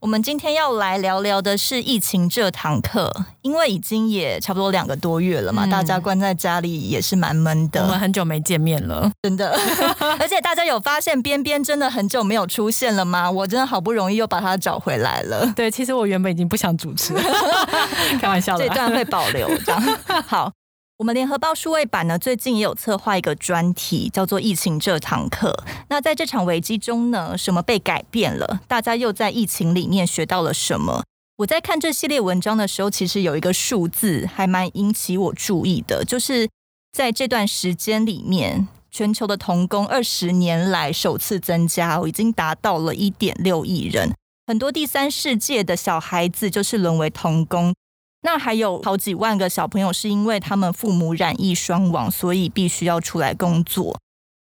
我们今天要来聊聊的是疫情这堂课，因为已经也差不多两个多月了嘛，嗯、大家关在家里也是蛮闷的。我们很久没见面了，真的。而且大家有发现边边真的很久没有出现了吗？我真的好不容易又把他找回来了。对，其实我原本已经不想主持了，开玩笑的，这段会保留这样。好。我们联合报数位版呢，最近也有策划一个专题，叫做“疫情这堂课”。那在这场危机中呢，什么被改变了？大家又在疫情里面学到了什么？我在看这系列文章的时候，其实有一个数字还蛮引起我注意的，就是在这段时间里面，全球的童工二十年来首次增加，已经达到了一点六亿人。很多第三世界的小孩子就是沦为童工。那还有好几万个小朋友是因为他们父母染疫双亡，所以必须要出来工作。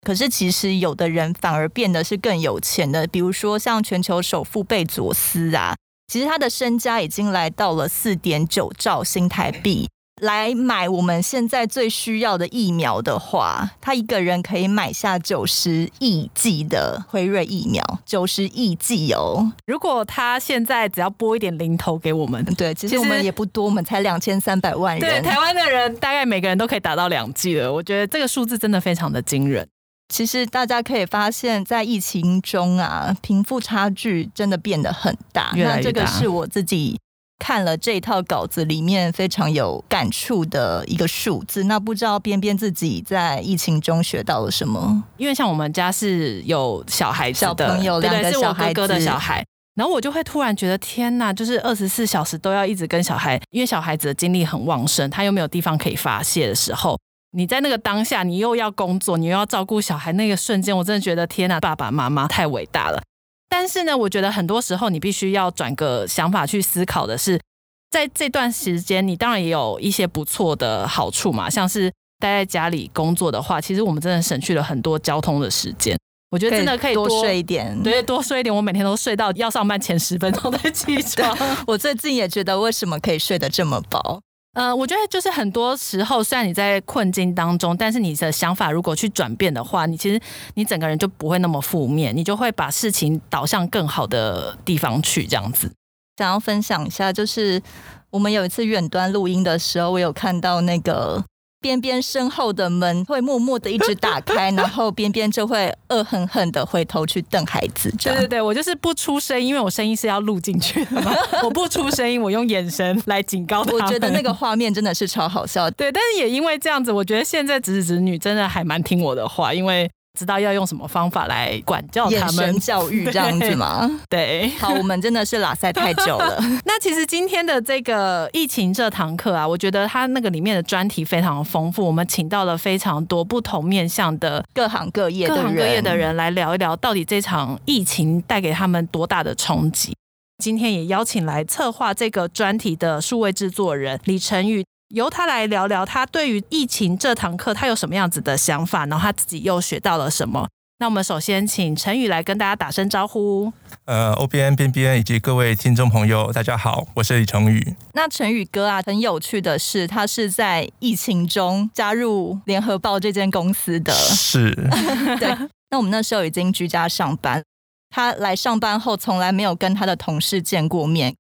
可是其实有的人反而变得是更有钱的，比如说像全球首富贝佐斯啊，其实他的身家已经来到了四点九兆新台币。来买我们现在最需要的疫苗的话，他一个人可以买下九十亿剂的辉瑞疫苗，九十亿剂哦。如果他现在只要拨一点零头给我们，对，其实我们也不多，我们才两千三百万人。对，台湾的人大概每个人都可以打到两剂了。我觉得这个数字真的非常的惊人。其实大家可以发现，在疫情中啊，贫富差距真的变得很大。越来越大。那这个是我自己。看了这一套稿子里面非常有感触的一个数字，那不知道边边自己在疫情中学到了什么？因为像我们家是有小孩子的，小朋友两个小孩子，是我哥哥的小孩，然后我就会突然觉得天呐，就是二十四小时都要一直跟小孩，因为小孩子的精力很旺盛，他又没有地方可以发泄的时候，你在那个当下，你又要工作，你又要照顾小孩，那个瞬间，我真的觉得天呐，爸爸妈妈太伟大了。但是呢，我觉得很多时候你必须要转个想法去思考的是，在这段时间，你当然也有一些不错的好处嘛，像是待在家里工作的话，其实我们真的省去了很多交通的时间。我觉得真的可以多，多睡一点，对，多睡一点。我每天都睡到要上班前十分钟才起床。我最近也觉得，为什么可以睡得这么饱？呃，我觉得就是很多时候，虽然你在困境当中，但是你的想法如果去转变的话，你其实你整个人就不会那么负面，你就会把事情导向更好的地方去，这样子。想要分享一下，就是我们有一次远端录音的时候，我有看到那个边边身后的门会默默的一直打开，然后边边就会恶狠狠的回头去瞪孩子。对对对，我就是不出声音，因为我声音是要录进去的嘛。我不出声音，我用眼神来警告他。我觉得那个画面真的是超好笑。对，但是也因为这样子，我觉得现在侄子侄女真的还蛮听我的话，因为。知道要用什么方法来管教他们，教育这样子吗？对，好，我们真的是拉塞太久了。那其实今天的这个疫情这堂课啊，我觉得它那个里面的专题非常丰富，我们请到了非常多不同面向的各行各业、各行各业的人来聊一聊，到底这场疫情带给他们多大的冲击。今天也邀请来策划这个专题的数位制作人李晨宇。由他来聊聊他对于疫情这堂课他有什么样子的想法，然后他自己又学到了什么。那我们首先请陈宇来跟大家打声招呼。呃，OBN 边边以及各位听众朋友，大家好，我是李成宇。那陈宇哥啊，很有趣的是，他是在疫情中加入联合报这间公司的。是。对。那我们那时候已经居家上班，他来上班后从来没有跟他的同事见过面。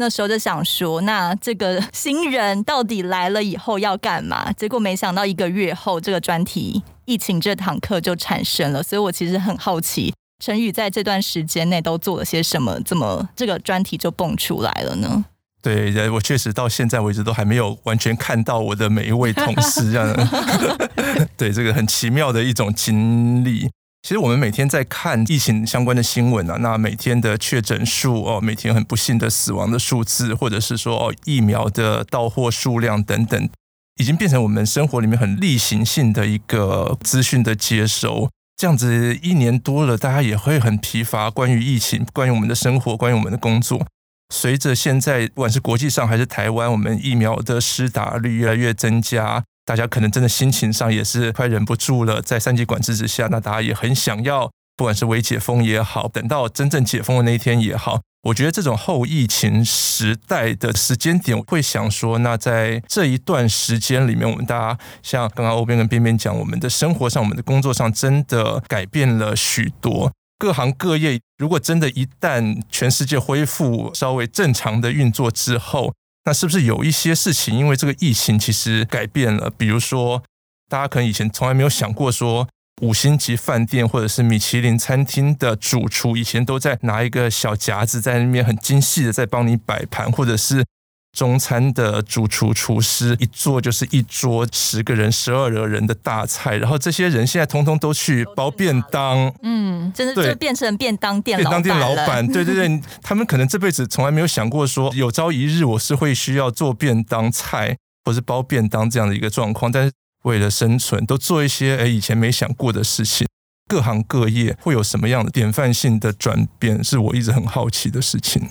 那时候就想说，那这个新人到底来了以后要干嘛？结果没想到一个月后，这个专题疫情这堂课就产生了。所以我其实很好奇，陈宇在这段时间内都做了些什么，怎么这个专题就蹦出来了呢？对，我确实到现在为止都还没有完全看到我的每一位同事这样。对，这个很奇妙的一种经历。其实我们每天在看疫情相关的新闻啊，那每天的确诊数哦，每天很不幸的死亡的数字，或者是说哦疫苗的到货数量等等，已经变成我们生活里面很例行性的一个资讯的接收。这样子一年多了，大家也会很疲乏，关于疫情，关于我们的生活，关于我们的工作。随着现在不管是国际上还是台湾，我们疫苗的施打率越来越增加。大家可能真的心情上也是快忍不住了，在三级管制之下，那大家也很想要不管是微解封也好，等到真正解封的那一天也好，我觉得这种后疫情时代的时间点，我会想说，那在这一段时间里面，我们大家像刚刚欧边跟边边讲，我们的生活上、我们的工作上，真的改变了许多。各行各业，如果真的，一旦全世界恢复稍微正常的运作之后，那是不是有一些事情因为这个疫情其实改变了？比如说，大家可能以前从来没有想过说，五星级饭店或者是米其林餐厅的主厨以前都在拿一个小夹子在那边很精细的在帮你摆盘，或者是。中餐的主厨厨师一做就是一桌十个人、十二个人的大菜，然后这些人现在通通都去包便当，嗯，真的就变成便当店便当店老板，对对对，他们可能这辈子从来没有想过说有朝一日我是会需要做便当菜或是包便当这样的一个状况，但是为了生存，都做一些诶以前没想过的事情。各行各业会有什么样的典范性的转变，是我一直很好奇的事情。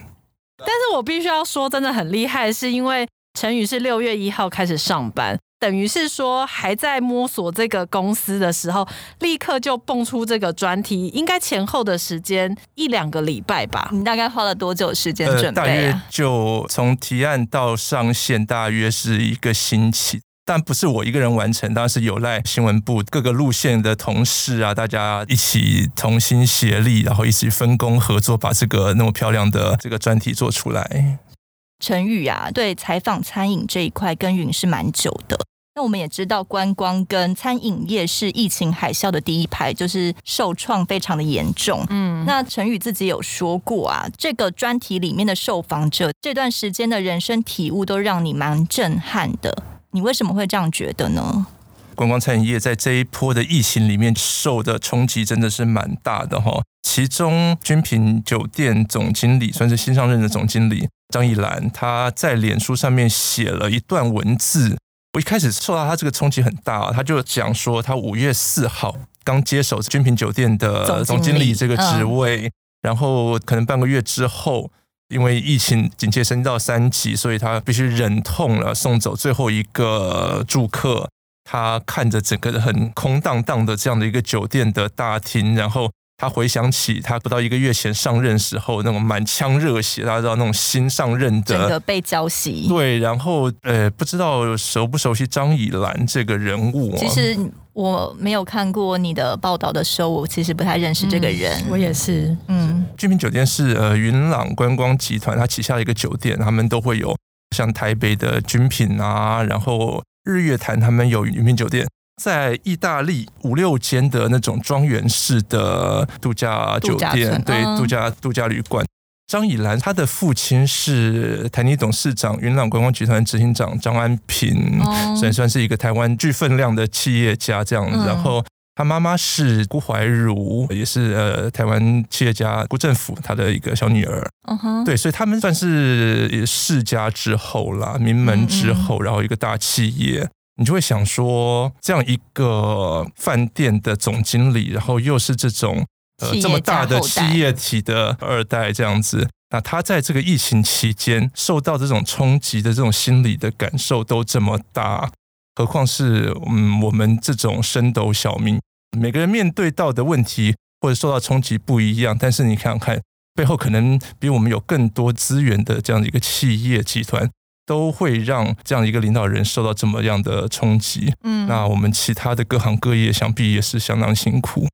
我必须要说，真的很厉害，是因为陈宇是六月一号开始上班，等于是说还在摸索这个公司的时候，立刻就蹦出这个专题，应该前后的时间一两个礼拜吧？你大概花了多久时间准备啊？呃，大约就从提案到上线，大约是一个星期。但不是我一个人完成，当然是有赖新闻部各个路线的同事啊，大家一起同心协力，然后一起分工合作，把这个那么漂亮的这个专题做出来。陈宇啊，对采访餐饮这一块耕耘是蛮久的。那我们也知道，观光跟餐饮业是疫情海啸的第一排，就是受创非常的严重。嗯，那陈宇自己有说过啊，这个专题里面的受访者这段时间的人生体悟都让你蛮震撼的。你为什么会这样觉得呢？观光餐饮业在这一波的疫情里面受的冲击真的是蛮大的哈。其中君品酒店总经理算是新上任的总经理张以兰，他在脸书上面写了一段文字。我一开始受到他这个冲击很大，他就讲说他五月四号刚接手君品酒店的总经理这个职位，然后可能半个月之后。因为疫情警戒升到三级，所以他必须忍痛了送走最后一个住客。他看着整个很空荡荡的这样的一个酒店的大厅，然后他回想起他不到一个月前上任时候那种满腔热血，大家知道那种新上任的，整个被浇熄。对，然后呃，不知道熟不熟悉张以兰这个人物啊？其实。我没有看过你的报道的时候，我其实不太认识这个人。嗯、我也是，嗯，君品酒店是呃云朗观光集团它旗下的一个酒店，他们都会有像台北的君品啊，然后日月潭他们有云品酒店，在意大利五六间的那种庄园式的度假酒店，对，度假度假旅馆。张以兰，她的父亲是台泥董事长、云朗观光集团执行长张安平，所以算是一个台湾巨分量的企业家这样子。然后他妈妈是辜怀如，也是呃台湾企业家辜振甫他的一个小女儿。对，所以他们算是世家之后啦，名门之后，然后一个大企业，你就会想说，这样一个饭店的总经理，然后又是这种。呃，这么大的企业体的二代这样子，那他在这个疫情期间受到这种冲击的这种心理的感受都这么大，何况是嗯我们这种升斗小民，每个人面对到的问题或者受到冲击不一样，但是你看看背后可能比我们有更多资源的这样的一个企业集团，都会让这样一个领导人受到这么样的冲击。嗯，那我们其他的各行各业想必也是相当辛苦。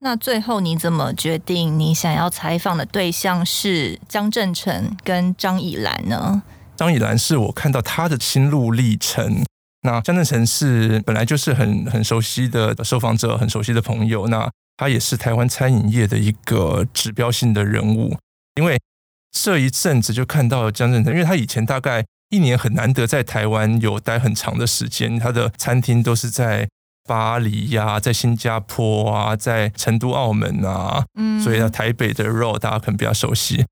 那最后你怎么决定你想要采访的对象是江正成跟张以兰呢？张以兰是我看到他的心路历程，那江正成是本来就是很很熟悉的受访者，很熟悉的朋友，那他也是台湾餐饮业的一个指标性的人物。因为这一阵子就看到江正成，因为他以前大概一年很难得在台湾有待很长的时间，他的餐厅都是在。巴黎呀、啊，在新加坡啊，在成都、澳门啊，嗯，所以呢，台北的肉大家可能比较熟悉。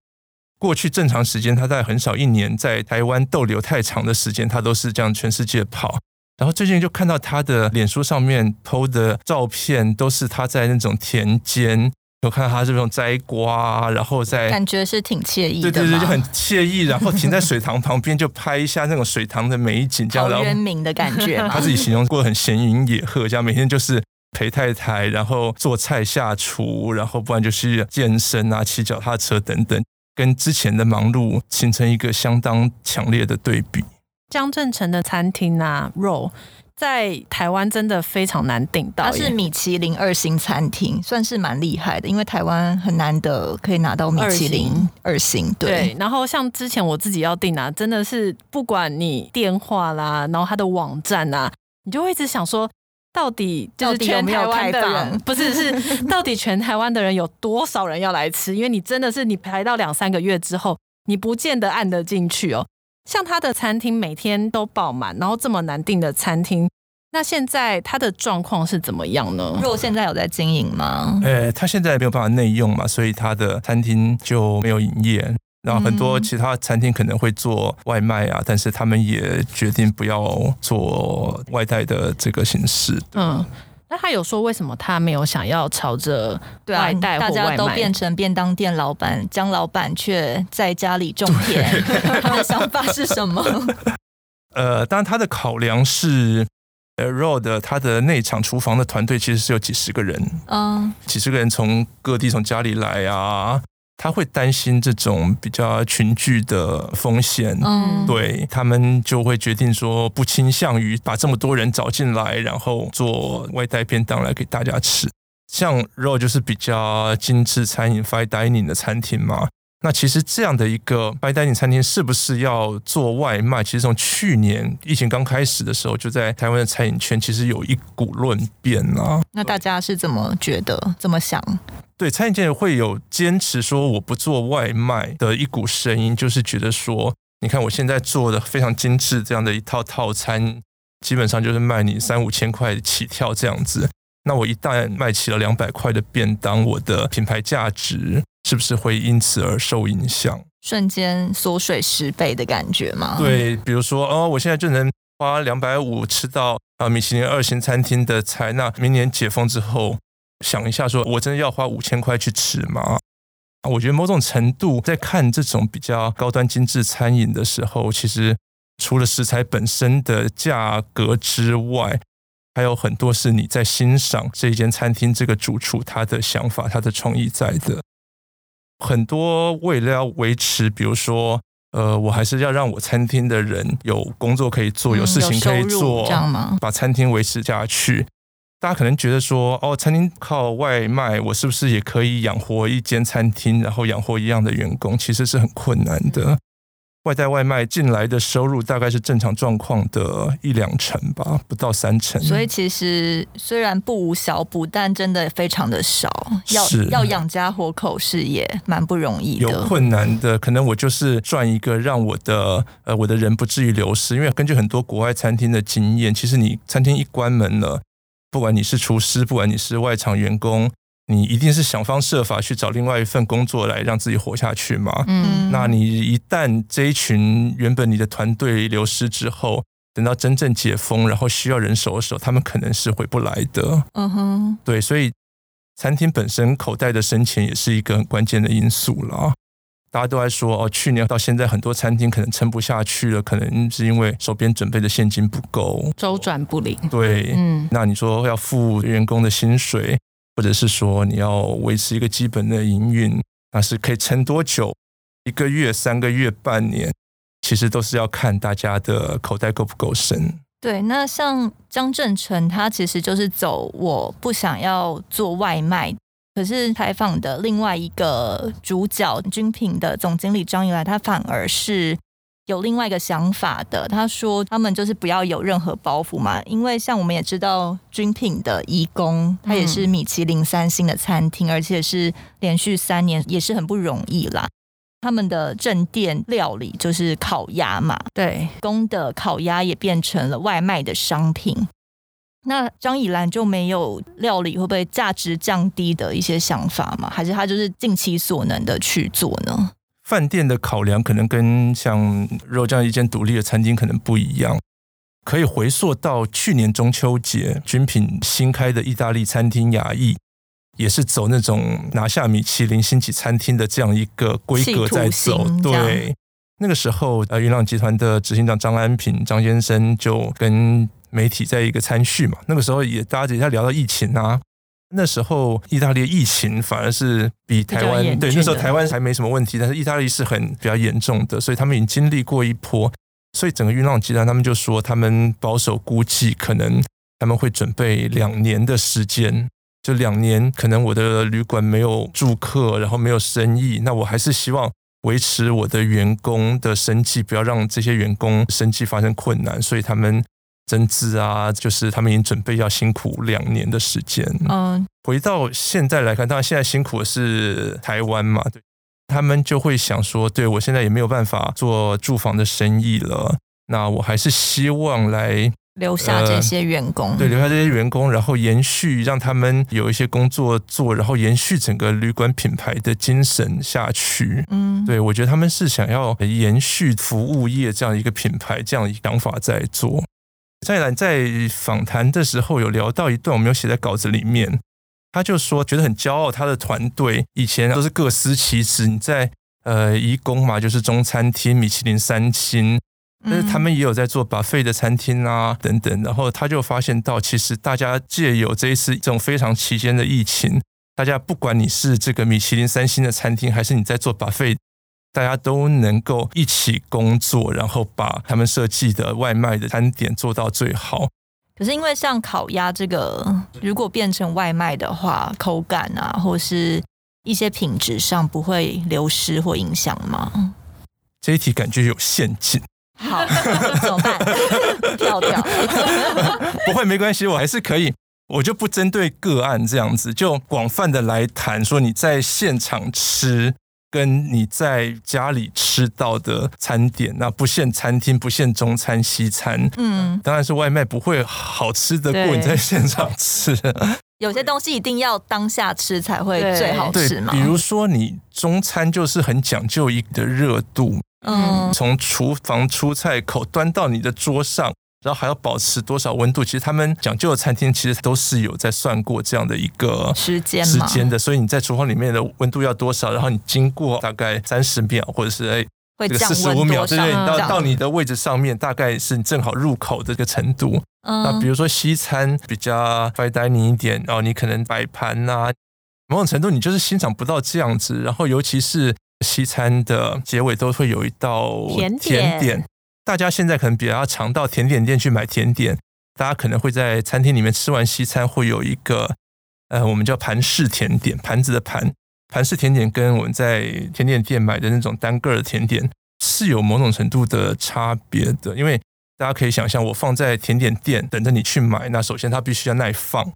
过去正常时间，他在很少一年在台湾逗留太长的时间，他都是这样全世界跑。然后最近就看到他的脸书上面 PO 的照片，都是他在那种田间。我看到他这种摘瓜，然后再感觉是挺惬意的，对对对，就很惬意。然后停在水塘旁边，就拍一下那种水塘的美景，这样。陶渊明的感觉。他自己形容过得很闲云野鹤，这样每天就是陪太太，然后做菜下厨，然后不然就是健身啊、骑脚踏车等等，跟之前的忙碌形成一个相当强烈的对比。江振成的餐厅啊，肉。在台湾真的非常难订到，它是米其林二星餐厅，算是蛮厉害的，因为台湾很难得可以拿到米其林二星。对，对，然后像之前我自己要订啊，真的是不管你电话啦，然后它的网站啊，你就会一直想说，到底就是全台湾的人，不是是到底全台湾的人有多少人要来吃？因为你真的是你排到两三个月之后，你不见得按得进去哦。像他的餐厅每天都爆满，然后这么难订的餐厅，那现在他的状况是怎么样呢？若现在有在经营吗？呃、欸，他现在没有办法内用嘛，所以他的餐厅就没有营业。然后很多其他餐厅可能会做外卖啊，但是他们也决定不要做外带的这个形式。嗯。那他有说为什么他没有想要朝着外带或外卖？大家都变成便当店老板，江老板却在家里种田。他的想法是什么？呃，当然他的考量是，呃，Road 他的内场厨房的团队其实是有几十个人，嗯，几十个人从各地从家里来啊。他会担心这种比较群聚的风险，嗯，对，他们就会决定说不倾向于把这么多人找进来，然后做外带便当来给大家吃。像 Ro 就是比较精致餐饮 fine dining 的餐厅嘛。那其实这样的一个 fine dining 餐厅是不是要做外卖？其实从去年疫情刚开始的时候，就在台湾的餐饮圈其实有一股论辩啊。那大家是怎么觉得？怎么想？对，餐饮界会有坚持说我不做外卖的一股声音，就是觉得说，你看我现在做的非常精致这样的一套套餐，基本上就是卖你三五千块起跳这样子。那我一旦卖起了两百块的便当，我的品牌价值是不是会因此而受影响？瞬间缩水十倍的感觉吗？对，比如说哦，我现在就能花两百五吃到啊米其林二星餐厅的菜，那明年解封之后，想一下说，我真的要花五千块去吃吗？我觉得某种程度在看这种比较高端精致餐饮的时候，其实除了食材本身的价格之外，还有很多是你在欣赏这一间餐厅这个主厨他的想法、他的创意在的。很多为了要维持，比如说，呃，我还是要让我餐厅的人有工作可以做，有事情可以做，这样吗？把餐厅维持下去。大家可能觉得说，哦，餐厅靠外卖，我是不是也可以养活一间餐厅，然后养活一样的员工？其实是很困难的。外带外卖进来的收入大概是正常状况的一两成吧，不到三成。所以其实虽然不无小补，但真的非常的少。要要养家活口是也蛮不容易的，有困难的。可能我就是赚一个，让我的呃我的人不至于流失。因为根据很多国外餐厅的经验，其实你餐厅一关门了，不管你是厨师，不管你是外场员工。你一定是想方设法去找另外一份工作来让自己活下去嘛？嗯，那你一旦这一群原本你的团队流失之后，等到真正解封，然后需要人手的时候，他们可能是回不来的。嗯哼，对，所以餐厅本身口袋的深浅也是一个很关键的因素了。大家都在说哦，去年到现在很多餐厅可能撑不下去了，可能是因为手边准备的现金不够，周转不灵。对，嗯，那你说要付员工的薪水？或者是说你要维持一个基本的营运，那是可以撑多久？一个月、三个月、半年，其实都是要看大家的口袋够不够深。对，那像江正成，他其实就是走我不想要做外卖。可是采访的另外一个主角军品的总经理张以来，他反而是。有另外一个想法的，他说他们就是不要有任何包袱嘛，因为像我们也知道军品的义工他也是米其林三星的餐厅，而且是连续三年，也是很不容易啦。他们的正店料理就是烤鸭嘛，对，宫的烤鸭也变成了外卖的商品。那张以兰就没有料理会不会价值降低的一些想法吗？还是他就是尽其所能的去做呢？饭店的考量可能跟像这样一间独立的餐厅可能不一样，可以回溯到去年中秋节，君品新开的意大利餐厅雅逸，也是走那种拿下米其林星级餐厅的这样一个规格在走。对，那个时候呃，云朗集团的执行长张安平张先生就跟媒体在一个参叙嘛，那个时候也大家也在聊到疫情啊。那时候意大利疫情反而是比台湾对，那时候台湾还没什么问题，但是意大利是很比较严重的，所以他们已经经历过一波。所以整个云浪集团他们就说，他们保守估计可能他们会准备两年的时间。就两年，可能我的旅馆没有住客，然后没有生意，那我还是希望维持我的员工的生计，不要让这些员工生计发生困难，所以他们增资啊，就是他们已经准备要辛苦两年的时间。嗯，回到现在来看，当然现在辛苦的是台湾嘛，对，他们就会想说，对，我现在也没有办法做住房的生意了，那我还是希望来。留下这些员工，呃，对，留下这些员工，然后延续让他们有一些工作做，然后延续整个旅馆品牌的精神下去。嗯，对，我觉得他们是想要延续服务业这样一个品牌，这样一个想法在做。再来，在访谈的时候有聊到一段，我没有写在稿子里面，他就说觉得很骄傲，他的团队以前都是各司其职，你在呃怡宫嘛，就是中餐厅，米其林三星。但是他们也有在做 buffet 的餐厅啊，等等，然后他就发现到，其实大家借由这一次这种非常期间的疫情，大家不管你是这个米其林三星的餐厅，还是你在做 buffet，大家都能够一起工作，然后把他们设计的外卖的餐点做到最好。可是因为像烤鸭这个，如果变成外卖的话，口感啊，或是一些品质上不会流失或影响吗？这一题感觉有陷阱。好，怎么办？跳跳，不会，没关系，我还是可以。我就不针对个案这样子，就广泛的来谈说你在现场吃跟你在家里吃到的餐点，那不限餐厅，不限中餐西餐，嗯，当然是外卖不会好吃的过你在现场吃。有些东西一定要当下吃才会最好吃嘛。比如说你中餐就是很讲究一个热度。嗯，从厨房出菜口端到你的桌上，然后还要保持多少温度？其实他们讲究的餐厅其实都是有在算过这样的一个时间时间的。所以你在厨房里面的温度要多少？然后你经过大概三十秒，或者是哎这个四十五秒，对对，到到你的位置上面，大概是你正好入口的这个程度。那比如说西餐比较 fine dining 一点，然后你可能摆盘啊，某种程度你就是欣赏不到这样子。然后尤其是。西餐的结尾都会有一道甜点，甜点，大家现在可能比较常到甜点店去买甜点，大家可能会在餐厅里面吃完西餐，会有一个呃，我们叫盘式甜点，盘子的盘，盘式甜点跟我们在甜点店买的那种单个的甜点是有某种程度的差别的，因为大家可以想象，我放在甜点店等着你去买，那首先它必须要耐放。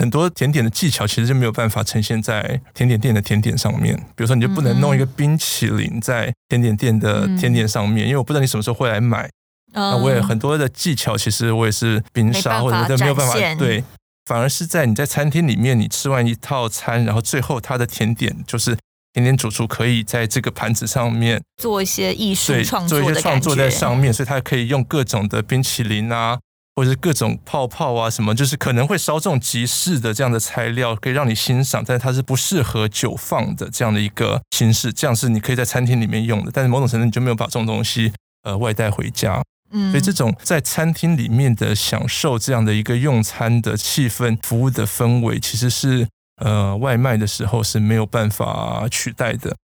很多甜点的技巧其实就没有办法呈现在甜点店的甜点上面。比如说，你就不能弄一个冰淇淋在甜点店的甜点上面，因为我不知道你什么时候会来买。那我也很多的技巧，其实我也是冰沙或者都没有办法。对，反而是在你在餐厅里面，你吃完一套餐，然后最后它的甜点就是甜点主厨可以在这个盘子上面做一些艺术创作，做一些创作在上面，所以它可以用各种的冰淇淋啊。或者是各种泡泡啊，什么就是可能会稍纵即逝的这样的材料，可以让你欣赏，但是它是不适合久放的这样的一个形式，这样是你可以在餐厅里面用的，但是某种程度你就没有把这种东西呃外带回家。嗯，所以这种在餐厅里面的享受这样的一个用餐的气氛、服务的氛围，其实是呃外卖的时候是没有办法取代的。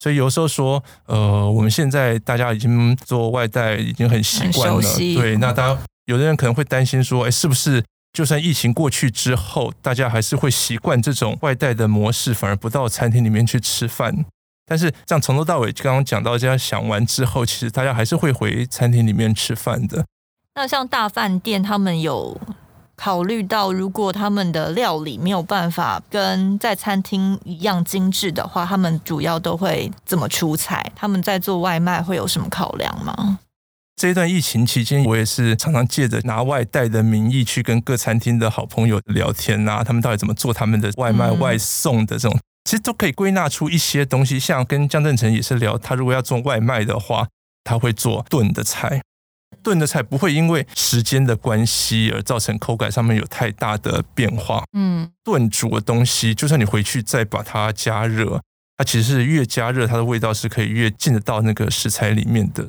所以有时候说，呃，我们现在大家已经做外带已经很习惯了，对，那大家。有的人可能会担心说，哎，是不是就算疫情过去之后，大家还是会习惯这种外带的模式，反而不到餐厅里面去吃饭？但是这样从头到尾刚刚讲到这样想完之后，其实大家还是会回餐厅里面吃饭的。那像大饭店，他们有考虑到，如果他们的料理没有办法跟在餐厅一样精致的话，他们主要都会怎么出菜？他们在做外卖会有什么考量吗？这一段疫情期间，我也是常常借着拿外带的名义去跟各餐厅的好朋友聊天啊，他们到底怎么做他们的外卖外送的这种，其实都可以归纳出一些东西。像跟江振成也是聊，他如果要做外卖的话，他会做炖的菜，炖的菜不会因为时间的关系而造成口感上面有太大的变化。嗯，炖煮的东西，就算你回去再把它加热，它其实是越加热，它的味道是可以越进得到那个食材里面的。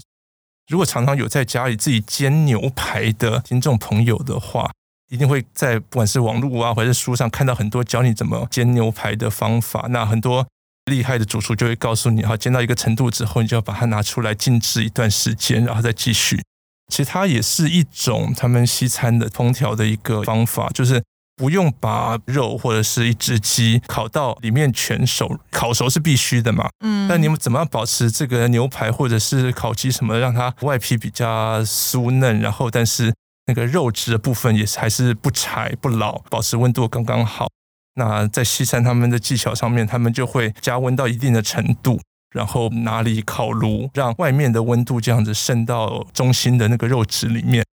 如果常常有在家里自己煎牛排的听众朋友的话，一定会在不管是网络啊，或者书上看到很多教你怎么煎牛排的方法。那很多厉害的主厨就会告诉你，哈，煎到一个程度之后，你就要把它拿出来静置一段时间，然后再继续。其实它也是一种他们西餐的烹调的一个方法，就是。不用把肉或者是一只鸡烤到里面全熟，烤熟是必须的嘛。嗯，那你们怎么样保持这个牛排或者是烤鸡什么，让它外皮比较酥嫩，然后但是那个肉质的部分也是还是不柴不老，保持温度刚刚好。那在西餐他们的技巧上面，他们就会加温到一定的程度，然后拿里烤炉，让外面的温度这样子渗到中心的那个肉质里面。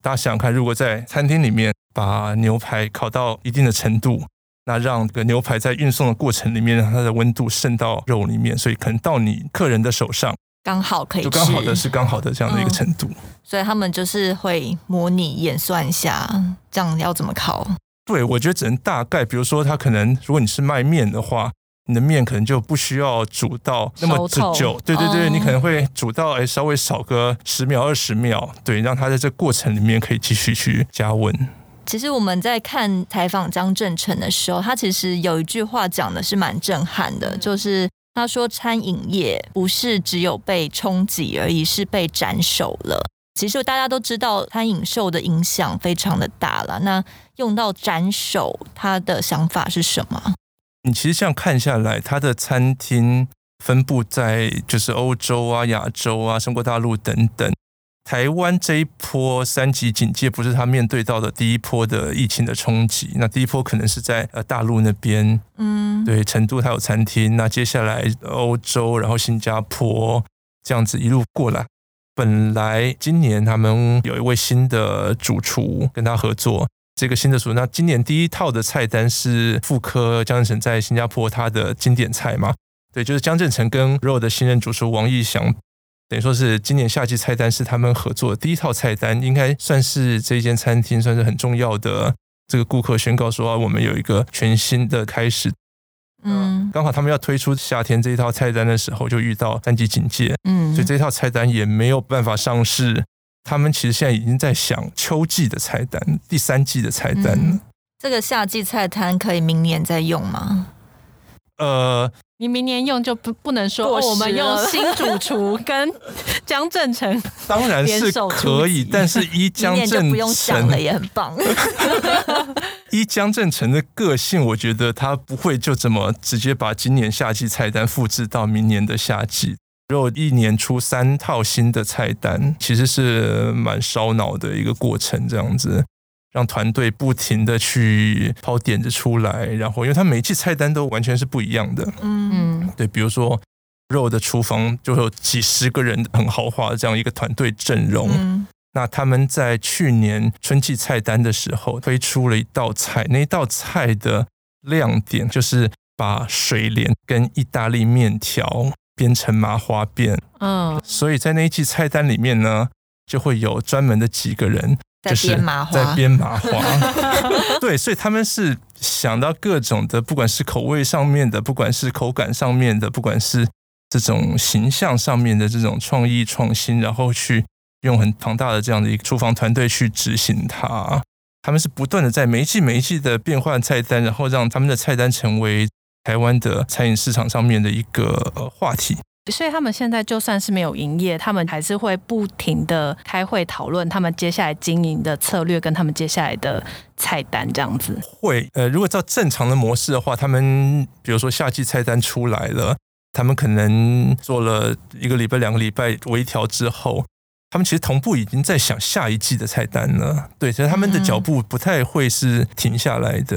大家想想看，如果在餐厅里面把牛排烤到一定的程度，那让这个牛排在运送的过程里面，让它的温度渗到肉里面，所以可能到你客人的手上刚好可以吃，就刚好的是刚好的这样的一个程度。嗯，所以他们就是会模拟演算一下，这样要怎么烤？对，我觉得只能大概，比如说他可能，如果你是卖面的话。你的面可能就不需要煮到那么久，对对对，你可能会煮到哎稍微少个十秒二十秒，对，让它在这过程里面可以继续去加温。其实我们在看采访张振成的时候，他其实有一句话讲的是蛮震撼的，就是他说餐饮业不是只有被冲击而已，是被斩首了。其实大家都知道餐饮受的影响非常的大了，那用到斩首，他的想法是什么？你其实这样看下来，他的餐厅分布在就是欧洲啊、亚洲啊、中国大陆等等。台湾这一波三级警戒不是他面对到的第一波的疫情的冲击，那第一波可能是在呃大陆那边，嗯，对，成都它有餐厅。那接下来欧洲，然后新加坡这样子一路过来。本来今年他们有一位新的主厨跟他合作。这个新的厨，那今年第一套的菜单是复刻江振成在新加坡他的经典菜嘛？对，就是江振成跟 RO 的新任主厨王义祥，等于说是今年夏季菜单是他们合作的第一套菜单，应该算是这一间餐厅算是很重要的这个顾客宣告说，啊我们有一个全新的开始。嗯，刚好他们要推出夏天这一套菜单的时候，就遇到三级警戒，嗯，所以这一套菜单也没有办法上市。他们其实现在已经在想秋季的菜单，第三季的菜单。嗯，这个夏季菜单可以明年再用吗？呃，你明年用就不不能说，哦，我们用新主厨跟江正成，当然是可以，但是依江正成不用想了，也很棒。依江正成的个性，我觉得他不会就这么直接把今年夏季菜单复制到明年的夏季。如果一年出三套新的菜单，其实是蛮烧脑的一个过程。这样子让团队不停的去抛点子出来，然后因为他每一季菜单都完全是不一样的。嗯，对，比如说 RO 的厨房就有几十个人很豪华的这样一个团队阵容。嗯，那他们在去年春季菜单的时候推出了一道菜，那一道菜的亮点就是把水莲跟意大利面条。编成麻花辫，嗯，所以在那一季菜单里面呢，就会有专门的几个人，就是在编麻花，对，所以他们是想到各种的，不管是口味上面的，不管是口感上面的，不管是这种形象上面的这种创意创新，然后去用很庞大的这样的一个厨房团队去执行它。他们是不断的在每一季每一季的变换菜单，然后让他们的菜单成为。台湾的餐饮市场上面的一个呃话题，所以他们现在就算是没有营业，他们还是会不停的开会讨论他们接下来经营的策略跟他们接下来的菜单这样子。会呃，如果照正常的模式的话，他们比如说夏季菜单出来了，他们可能做了一个礼拜、两个礼拜微调之后，他们其实同步已经在想下一季的菜单了。对，所以他们的脚步不太会是停下来的。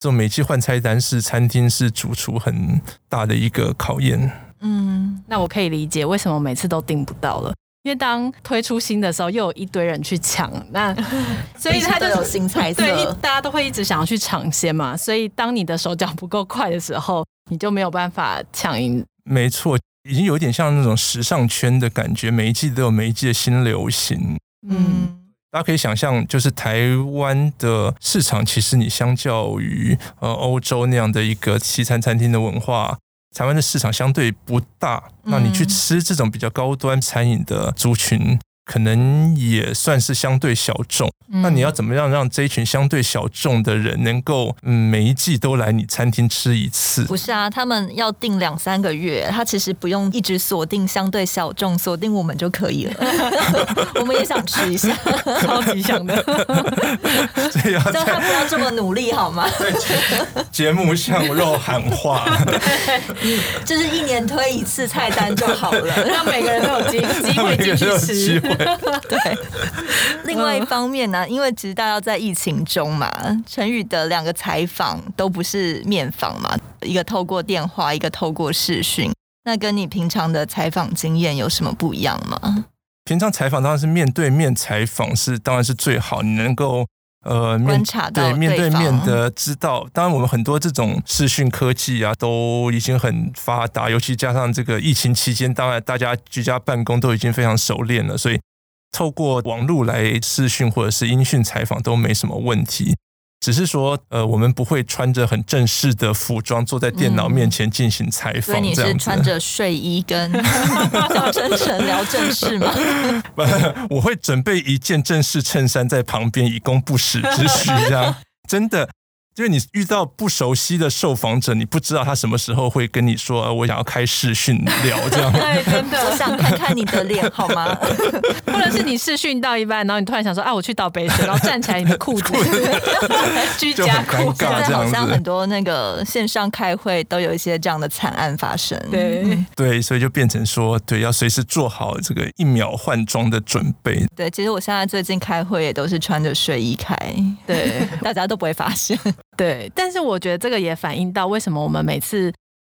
这种每季换菜单是餐厅是主厨很大的一个考验。嗯，那我可以理解为什么每次都订不到了，因为当推出新的时候，又有一堆人去抢，那 所以他就有新菜色，对，大家都会一直想要去抢先嘛。所以当你的手脚不够快的时候，你就没有办法抢赢。没错，已经有点像那种时尚圈的感觉，每一季都有每一季的新流行。嗯。大家可以想象，就是台湾的市场，其实你相较于呃欧洲那样的一个西餐餐厅的文化，台湾的市场相对不大，那你去吃这种比较高端餐饮的族群。可能也算是相对小众，嗯、那你要怎么样让这一群相对小众的人能够嗯每一季都来你餐厅吃一次？不是啊，他们要订两三个月，他其实不用一直锁定相对小众，锁定我们就可以了。我们也想吃一下，超级想的。这样叫他不要这么努力好吗？节目向肉喊话，就是一年推一次菜单就好了，让每个人都有机机会进去吃。对，另外一方面呢，因为其实大家在疫情中嘛，陈宇的两个采访都不是面访嘛，一个透过电话，一个透过视讯，那跟你平常的采访经验有什么不一样吗？平常采访当然是面对面采访是当然是最好，你能够呃面观察到对面对面的知道。当然我们很多这种视讯科技啊都已经很发达，尤其加上这个疫情期间，当然大家居家办公都已经非常熟练了，所以。透过网络来视讯或者是音讯采访都没什么问题，只是说，呃，我们不会穿着很正式的服装坐在电脑面前进行采访。所以你是穿着睡衣跟 小真诚聊正事吗？不，我会准备一件正式衬衫在旁边以供不时之需，这样真的。因为你遇到不熟悉的受访者，你不知道他什么时候会跟你说“我想要开视讯聊”这样。对，真的，我想看看你的脸，好吗？或者是你视讯到一半，然后你突然想说：“啊，我去倒杯水。”然后站起来，你的裤子 居家尴尬。现在好像很多那个线上开会都有一些这样的惨案发生。对对，所以就变成说，对，要随时做好这个一秒换装的准备。对，其实我现在最近开会也都是穿着睡衣开，对，大家都不会发现。对，但是我觉得这个也反映到为什么我们每次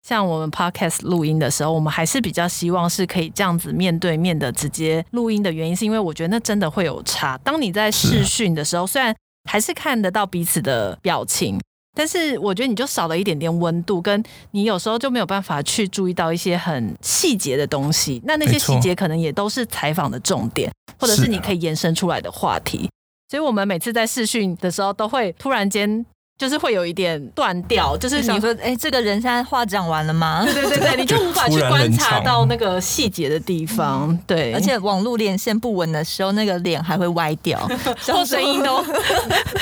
像我们 podcast 录音的时候，我们还是比较希望是可以这样子面对面的直接录音的原因，是因为我觉得那真的会有差。当你在视讯的时候，虽然还是看得到彼此的表情，但是我觉得你就少了一点点温度，跟你有时候就没有办法去注意到一些很细节的东西。那那些细节可能也都是采访的重点，或者是你可以延伸出来的话题。所以我们每次在试训的时候，都会突然间。就是会有一点断掉，就是想说，哎，这个人现在话讲完了吗？对对对，你就无法去观察到那个细节的地方。对，而且网络连线不稳的时候，那个脸还会歪掉，然后声音都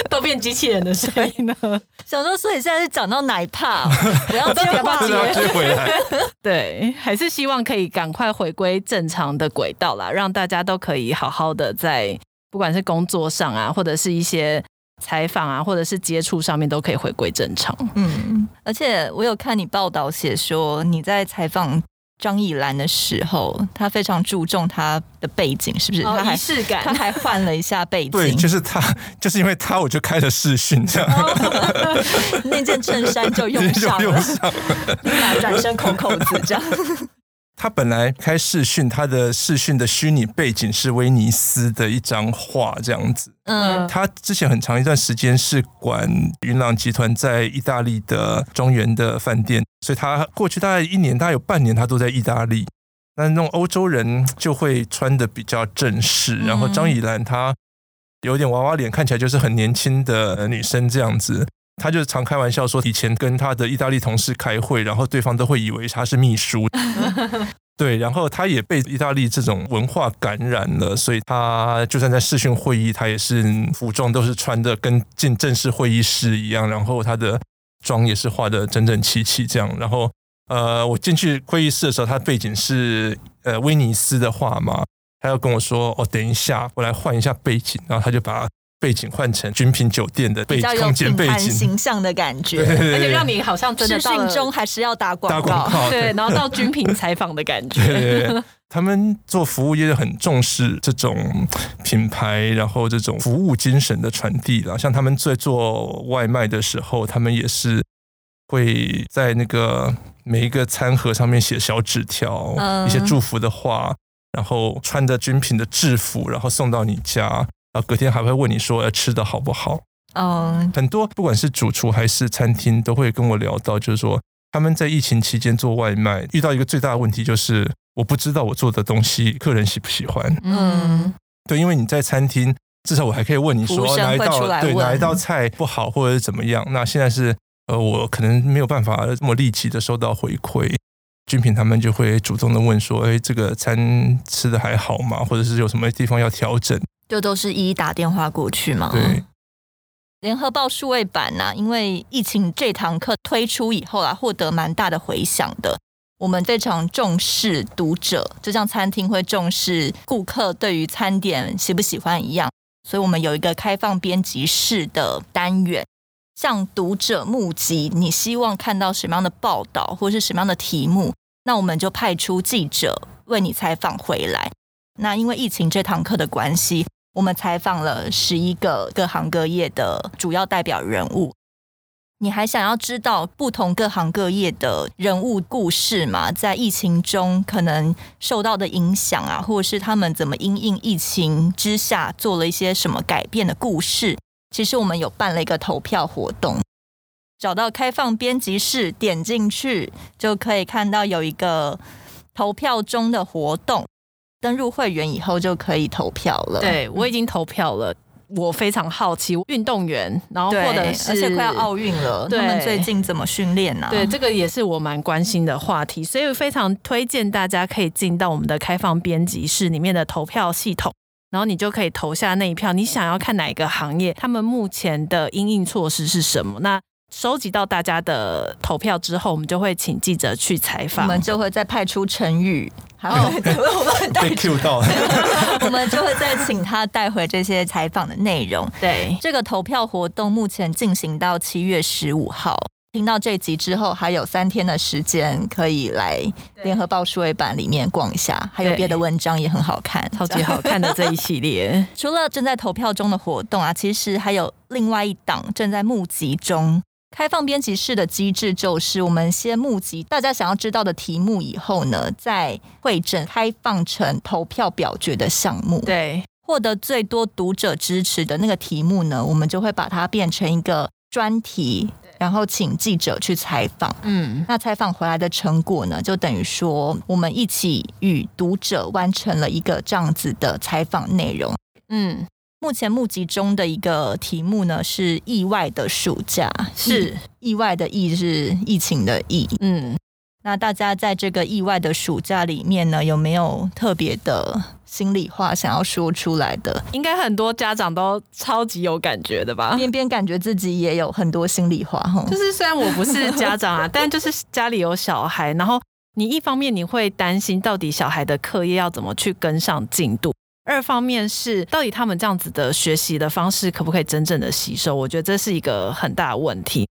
都变机器人的声音了。想说，所以现在是讲到哪一 part？不要接话接回来。对，还是希望可以赶快回归正常的轨道啦，让大家都可以好好的在不管是工作上啊，或者是一些。采访啊，或者是接触上面都可以回归正常。嗯，而且我有看你报道写说，你在采访张以兰的时候，他非常注重他的背景，是不是？仪式感，他还换了一下背景。对，就是他，就是因为他，我就开了视讯这样。那件衬衫就用上了，用上了，立马转身扣扣子这样。他本来开视讯，他的视讯的虚拟背景是威尼斯的一张画，这样子。嗯，他之前很长一段时间是管云朗集团在意大利的庄园的饭店，所以他过去大概一年，大概有半年他都在意大利。那那种欧洲人就会穿的比较正式，然后张以兰她有点娃娃脸，看起来就是很年轻的女生这样子。他就常开玩笑说，以前跟他的意大利同事开会，然后对方都会以为他是秘书。对，然后他也被意大利这种文化感染了，所以他就算在视讯会议，他也是服装都是穿的跟进正式会议室一样，然后他的妆也是画的整整齐齐这样。然后呃，我进去会议室的时候，他背景是呃威尼斯的画嘛，他要跟我说：“哦，等一下，我来换一下背景。”然后他就把。背景换成君品酒店的背景，空间背景，形象的感觉，而且让你好像真的到中还是要打广告，对，然后到君品采访的感觉。他们做服务业很重视这种品牌，然后这种服务精神的传递了。像他们在做外卖的时候，他们也是会在那个每一个餐盒上面写小纸条，嗯、一些祝福的话，然后穿着君品的制服，然后送到你家。然后隔天还会问你说吃的好不好？嗯，oh. 很多不管是主厨还是餐厅都会跟我聊到，就是说他们在疫情期间做外卖遇到一个最大的问题，就是我不知道我做的东西客人喜不喜欢。嗯，对，因为你在餐厅，至少我还可以问你说哪一道对哪一道菜不好或者是怎么样。那现在是呃，我可能没有办法这么立即的收到回馈。君品他们就会主动的问说：“哎，这个餐吃的还好吗？或者是有什么地方要调整？”就都是一一打电话过去嘛。对。联合报数位版呢、啊，因为疫情这堂课推出以后啊，获得蛮大的回响的。我们非常重视读者，就像餐厅会重视顾客对于餐点喜不喜欢一样，所以我们有一个开放编辑室的单元，向读者募集你希望看到什么样的报道或是什么样的题目，那我们就派出记者为你采访回来。那因为疫情这堂课的关系。我们采访了十一个各行各业的主要代表人物。你还想要知道不同各行各业的人物故事吗？在疫情中可能受到的影响啊，或者是他们怎么因应疫情之下做了一些什么改变的故事？其实我们有办了一个投票活动，找到开放编辑室，点进去就可以看到有一个投票中的活动。登入会员以后就可以投票了。对，我已经投票了。我非常好奇运动员，然后或者是而且快要奥运了，他们最近怎么训练呢？对，这个也是我蛮关心的话题，所以非常推荐大家可以进到我们的开放编辑室里面的投票系统，然后你就可以投下那一票。你想要看哪一个行业，他们目前的因应措施是什么？那收集到大家的投票之后，我们就会请记者去采访，我们就会再派出陈宇。好，我们 被 Q 到，我们就会再请他带回这些采访的内容。对，这个投票活动目前进行到七月十五号。听到这集之后，还有三天的时间可以来联合报数位版里面逛一下，还有别的文章也很好看，超级好看的这一系列。除了正在投票中的活动啊，其实还有另外一档正在募集中。开放编辑室的机制就是，我们先募集大家想要知道的题目，以后呢，再会诊开放成投票表决的项目。对，获得最多读者支持的那个题目呢，我们就会把它变成一个专题，然后请记者去采访。嗯，那采访回来的成果呢，就等于说我们一起与读者完成了一个这样子的采访内容。嗯。目前募集中的一个题目呢，是意外的暑假，是意外的意是疫情的疫。嗯，那大家在这个意外的暑假里面呢，有没有特别的心里话想要说出来的？应该很多家长都超级有感觉的吧？边边感觉自己也有很多心里话哈。就是虽然我不是家长啊，但就是家里有小孩，然后你一方面你会担心到底小孩的课业要怎么去跟上进度。二方面是，到底他们这样子的学习的方式可不可以真正的吸收？我觉得这是一个很大的问题。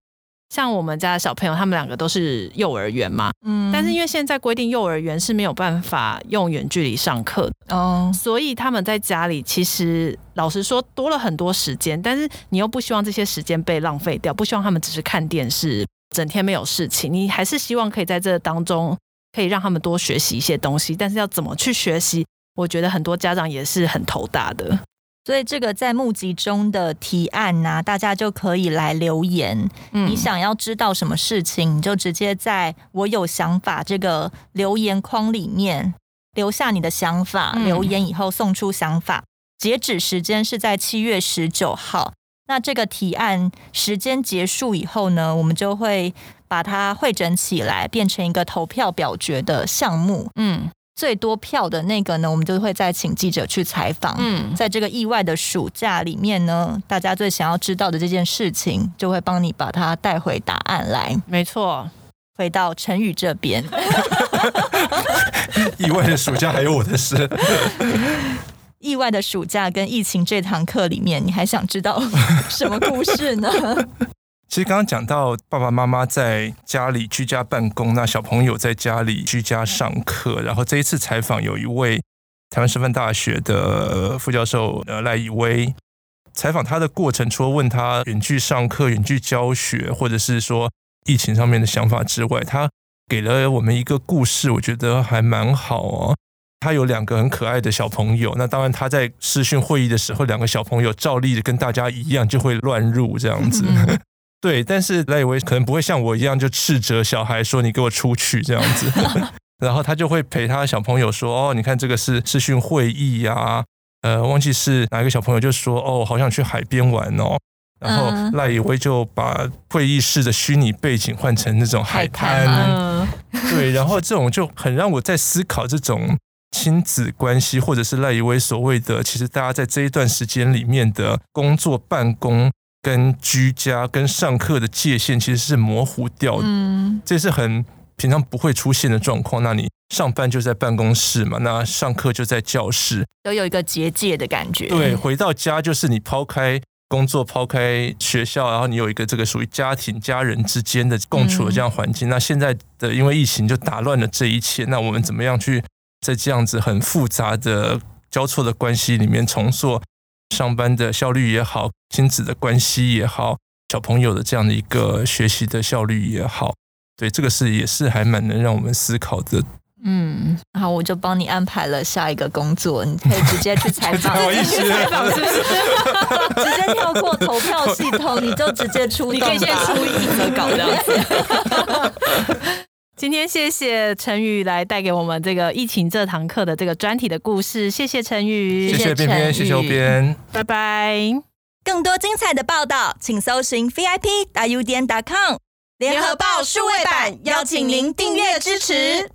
像我们家的小朋友，他们两个都是幼儿园嘛，嗯，但是因为现在规定幼儿园是没有办法用远距离上课的哦，所以他们在家里其实老实说多了很多时间，但是你又不希望这些时间被浪费掉，不希望他们只是看电视，整天没有事情，你还是希望可以在这当中可以让他们多学习一些东西，但是要怎么去学习？我觉得很多家长也是很头大的，所以这个在募集中的提案呢、啊，大家就可以来留言。嗯，你想要知道什么事情，你就直接在我有想法这个留言框里面留下你的想法。留言以后送出想法，截止时间是在七月十九号。那这个提案时间结束以后呢，我们就会把它汇整起来，变成一个投票表决的项目。嗯。最多票的那个呢，我们就会再请记者去采访。嗯，在这个意外的暑假里面呢，大家最想要知道的这件事情，就会帮你把它带回答案来。没错，回到陈宇这边。意外的暑假还有我的事。意外的暑假跟疫情这堂课里面，你还想知道什么故事呢？其实刚刚讲到爸爸妈妈在家里居家办公，那小朋友在家里居家上课。然后这一次采访有一位台湾师范大学的副教授呃赖以威，采访他的过程，除了问他远距上课、远距教学，或者是说疫情上面的想法之外，他给了我们一个故事，我觉得还蛮好哦。他有两个很可爱的小朋友，那当然他在视讯会议的时候，两个小朋友照例跟大家一样，就会乱入这样子。对，但是赖以威可能不会像我一样就斥责小孩说，你给我出去这样子，然后他就会陪他小朋友说哦，你看这个是视讯会议呀，呃，忘记是哪一个小朋友就说哦，好想去海边玩哦，然后赖以威就把会议室的虚拟背景换成那种海滩，海滩对，然后这种就很让我在思考这种亲子关系，或者是赖以威所谓的，其实大家在这一段时间里面的工作、办公跟居家跟上课的界限其实是模糊掉的，嗯，这是很平常不会出现的状况。那你上班就在办公室嘛，那上课就在教室，都有一个结界的感觉。对，回到家就是你抛开工作，抛开学校，然后你有一个这个属于家庭、家人之间的共处的这样环境。嗯、那现在的因为疫情就打乱了这一切，那我们怎么样去在这样子很复杂的交错的关系里面重塑上班的效率也好，亲子的关系也好，小朋友的这样的一个学习的效率也好，对，这个是也是还蛮能让我们思考的。嗯，好，我就帮你安排了下一个工作，你可以直接去采访，采访是不是？直接跳过投票系统，你就直接出动，你可以先出一则稿这样子。今天谢谢陈宇来带给我们这个疫情这堂课的这个专题的故事，谢谢陈宇，谢谢边边，谢谢欧边，拜拜。更多精彩的报道，请搜寻 VIP 大 U 点 com 联合报数位版，邀请您订阅支持。